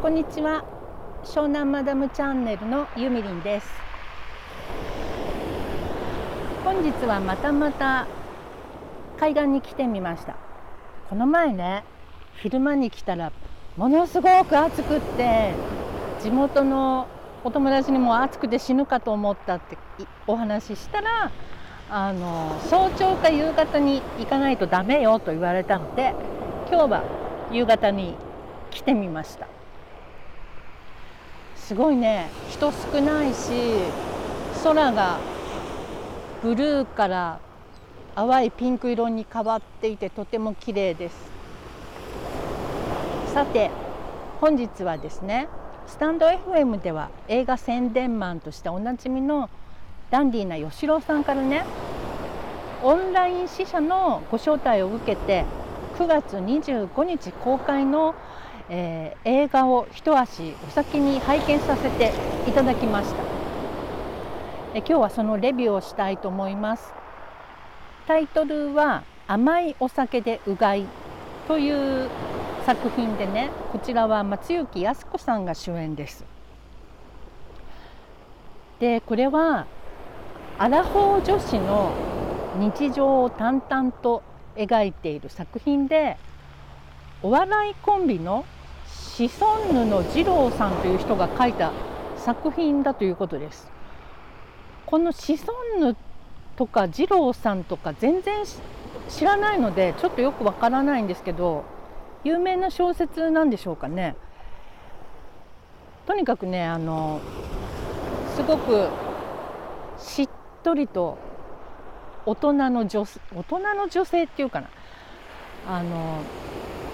こんにちは。湘南マダムチャンネルのゆみりんです。本日はまたまた海岸に来てみました。この前ね昼間に来たらものすごく暑くって地元のお友達にも暑くて死ぬかと思ったってお話ししたらあの早朝か夕方に行かないとダメよと言われたので今日は夕方に来てみました。すごいね。人少ないし空がブルーから淡いピンク色に変わっていてとても綺麗です。さて本日はですねスタンド FM では映画宣伝マンとしておなじみのダンディーな吉郎さんからねオンライン試写のご招待を受けて9月25日公開のえー、映画を一足お先に拝見させていただきました、え今日はそのレビューをしたいと思います。タイトルは甘いお酒でうがいという作品でねこちらは松雪靖子さんが主演です。でこれはアラフォー女子の日常を淡々と描いている作品でお笑いコンビのシソンヌの二郎さんという人が書いた作品だということです。このシソンヌとか二郎さんとか全然知らないのでちょっとよくわからないんですけど有名な小説なんでしょうかね。とにかくねあのすごくしっとりと大人の女大人の女性っていうかなあの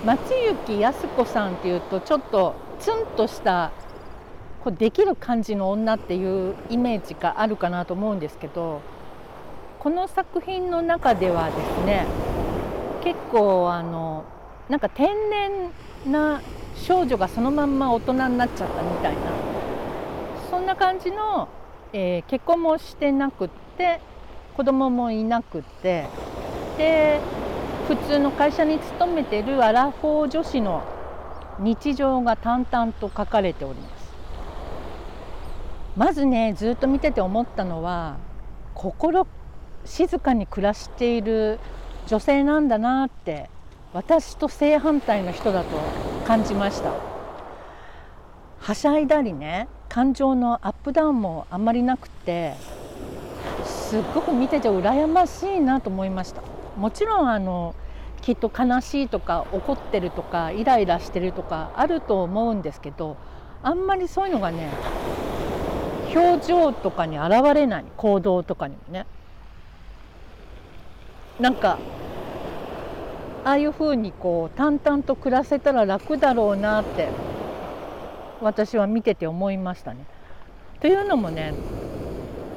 松雪靖子さんっていうとちょっとツンとしたこうできる感じの女っていうイメージがあるかなと思うんですけどこの作品の中ではですね結構あのなんか天然な少女がそのまんま大人になっちゃったみたいなそんな感じの、えー、結婚もしてなくって子供もいなくってで普通の会社に勤めているアラフォー女子の日常が淡々と書かれております。まずねずっと見てて思ったのは心静かに暮らしている女性なんだなって私と正反対の人だと感じました。はしゃいだりね感情のアップダウンもあんまりなくてすっごく見てて羨ましいなと思いました。もちろんあのきっと悲しいとか怒ってるとかイライラしてるとかあると思うんですけどあんまりそういうのがね表情とかに現れない行動とかにもねなんかああいうふうにこう淡々と暮らせたら楽だろうなって私は見てて思いましたね。というのもね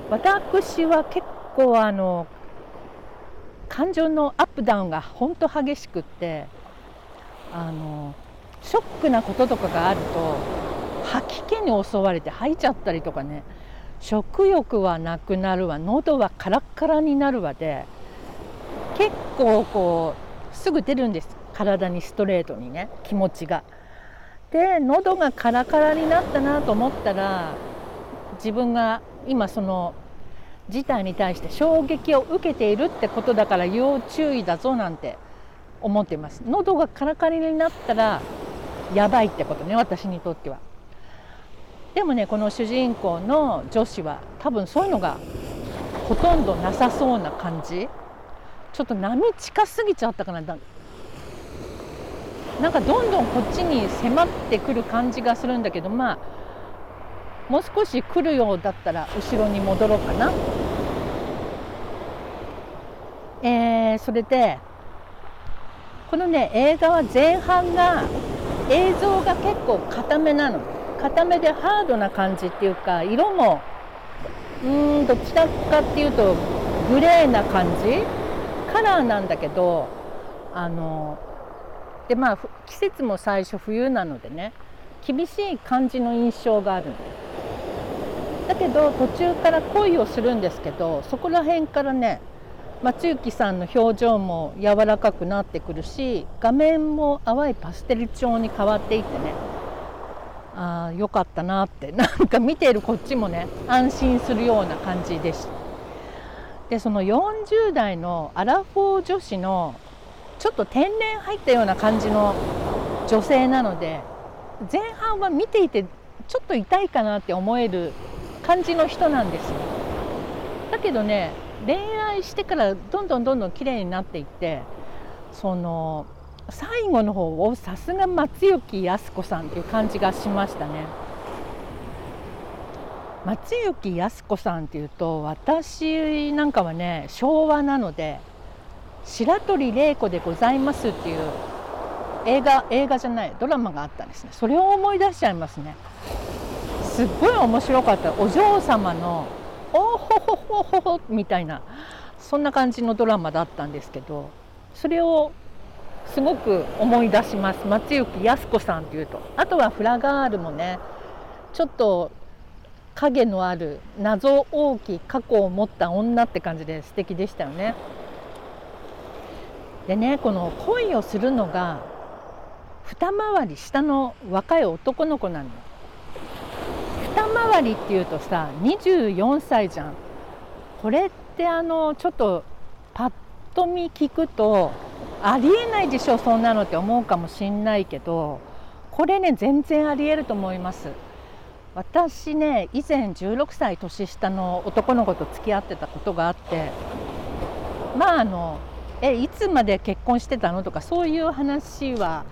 私は結構あの感情のアップダウンが本当激しくってあのショックなこととかがあると吐き気に襲われて吐いちゃったりとかね。食欲はなくなるわ。喉はカラッカラになるわで結構こうすぐ出るんです。体にストレートにね気持ちが。で喉がカラカラになったなと思ったら自分が今その事態に対して衝撃を受けているってことだから要注意だぞなんて思っています。喉がカラカラになったらやばいってことね私にとっては。でもねこの主人公の女子は多分そういうのがほとんどなさそうな感じ。ちょっと波近すぎちゃったかな。なんかどんどんこっちに迫ってくる感じがするんだけどまあもう少し来るようだったら後ろに戻ろうかな。えー、それでこのね映画は前半が映像が結構固めなの固めでハードな感じっていうか色もうんどちらかっていうとグレーな感じカラーなんだけどあのでまあ季節も最初冬なのでね厳しい感じの印象があるん。だけど途中から恋をするんですけどそこら辺からね松雪さんの表情も柔らかくなってくるし画面も淡いパステル調に変わっていってね。あよかったなって。なんか見ているこっちもね安心するような感じでしたでその40代のアラフォー女子のちょっと天然入ったような感じの女性なので前半は見ていてちょっと痛いかなって思える感じの人なんですよ。だけどね恋愛してからどんどんどんどん綺麗になっていってその最後の方をさすが松雪靖子さんっていう感じがしましたね。松雪靖子さんっていうと私なんかはね昭和なので「白鳥玲子でございます」っていう映画映画じゃないドラマがあったんですね。それを思い出しちゃいますね。すっごい面白かった。お嬢様の「おほほほほほ」みたいなそんな感じのドラマだったんですけどそれをすごく思い出します松雪靖子さんっていうとあとはフラガールもねちょっと影のある謎大き過去を持った女って感じで素敵でしたよね。でねこの恋をするのが二回り下の若い男の子なの二回りっていうとさ24歳じゃん。これってあのちょっとパッと見聞くとありえないでしょそんなのって思うかもしんないけどこれね全然ありえると思います。私ね以前16歳年下の男の子と付き合ってたことがあってまああのえいつまで結婚してたのとかそういう話は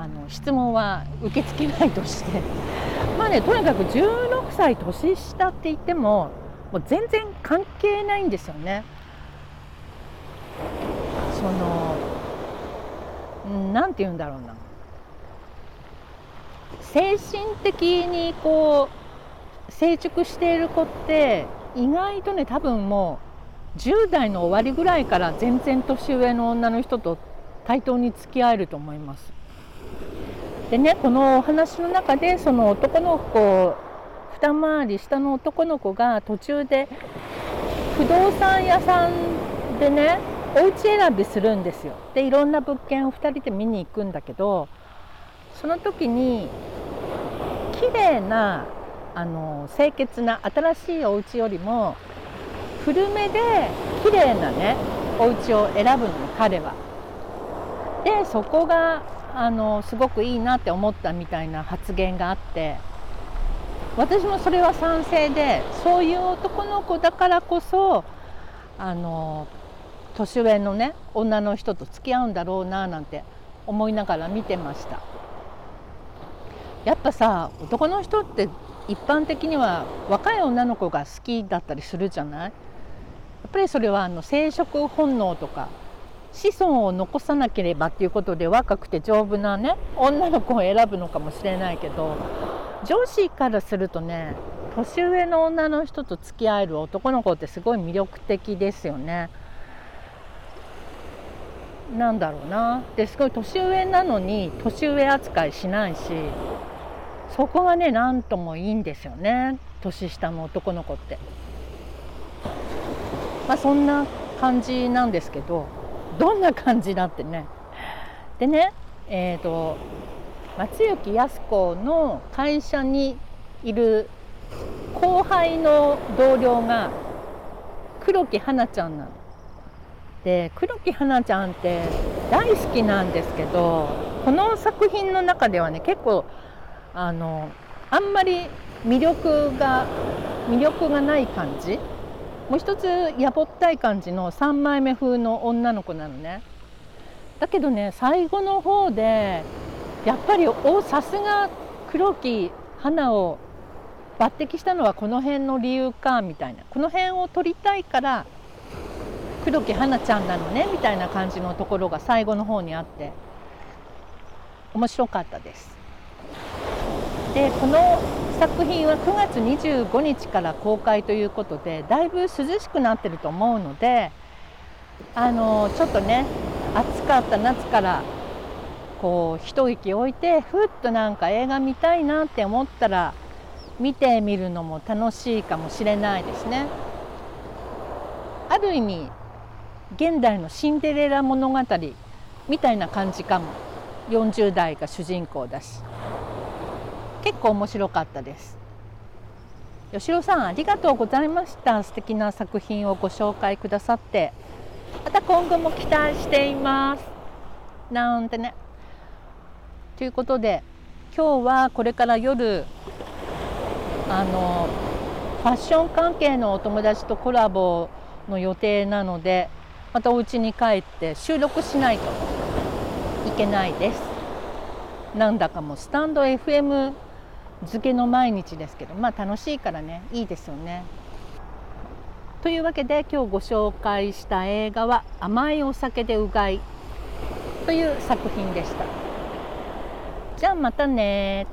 あの質問は受け付けないとして まあねとにかく16歳年下って言ってももう全然関係ないんですよね。その何て言うんだろうな精神的にこう成熟している子って意外とね多分もう10代の終わりぐらいから全然年上の女の人と対等に付き合えると思います。でねこのお話の中でその男の子二回り下の男の子が途中で不動産屋さんでねお家選びするんですよでいろんな物件を2人で見に行くんだけどその時に綺麗なあな清潔な新しいお家よりも古めで綺麗なねお家を選ぶの彼は。でそこがあのすごくいいなって思ったみたいな発言があって私もそれは賛成でそういう男の子だからこそあの年上のね女の人と付き合うんだろうななんて思いながら見てました。やっぱさ男の人って一般的には若い女の子が好きだったりするじゃない？やっぱりそれはあの生殖本能とか子孫を残さなければっていうことで若くて丈夫なね女の子を選ぶのかもしれないけど女子からするとね年上の女の人と付き合える男の子ってすごい魅力的ですよね。なんだろうなですごい年上なのに年上扱いしないしそこがね何ともいいんですよね年下の男の子って。まあそんな感じなんですけどどんな感じだってね。でねえっ、ー、と松雪靖子の会社にいる後輩の同僚が黒木華ちゃんなの。で黒木華ちゃんって大好きなんですけどこの作品の中ではね結構あのあんまり魅力が魅力がない感じもう一つやぼったい感じの3枚目風の女の子なのねだけどね最後の方でやっぱりおさすが黒木花を抜擢したのはこの辺の理由かみたいなこの辺を取りたいから黒木華ちゃんなのねみたいな感じのところが最後の方にあって面白かったです。でこの作品は9月25日から公開ということでだいぶ涼しくなってると思うのであのちょっとね暑かった夏からこう一息置いてふっとなんか映画見たいなって思ったら見てみるのも楽しいかもしれないですね。ある意味現代のシンデレラ物語みたいな感じかも40代が主人公だし結構面白かったです。吉郎さんありがとうございました。素敵な作品をご紹介くださって。また今後も期待しています。なんてね。ということで今日はこれから夜あのファッション関係のお友達とコラボの予定なのでまたお家に帰って収録しないといけないです。なんだかもうスタンド FM 漬けの毎日ですけどまあ楽しいからねいいですよねというわけで今日ご紹介した映画は「甘いお酒でうがい」という作品でした。じゃあまたね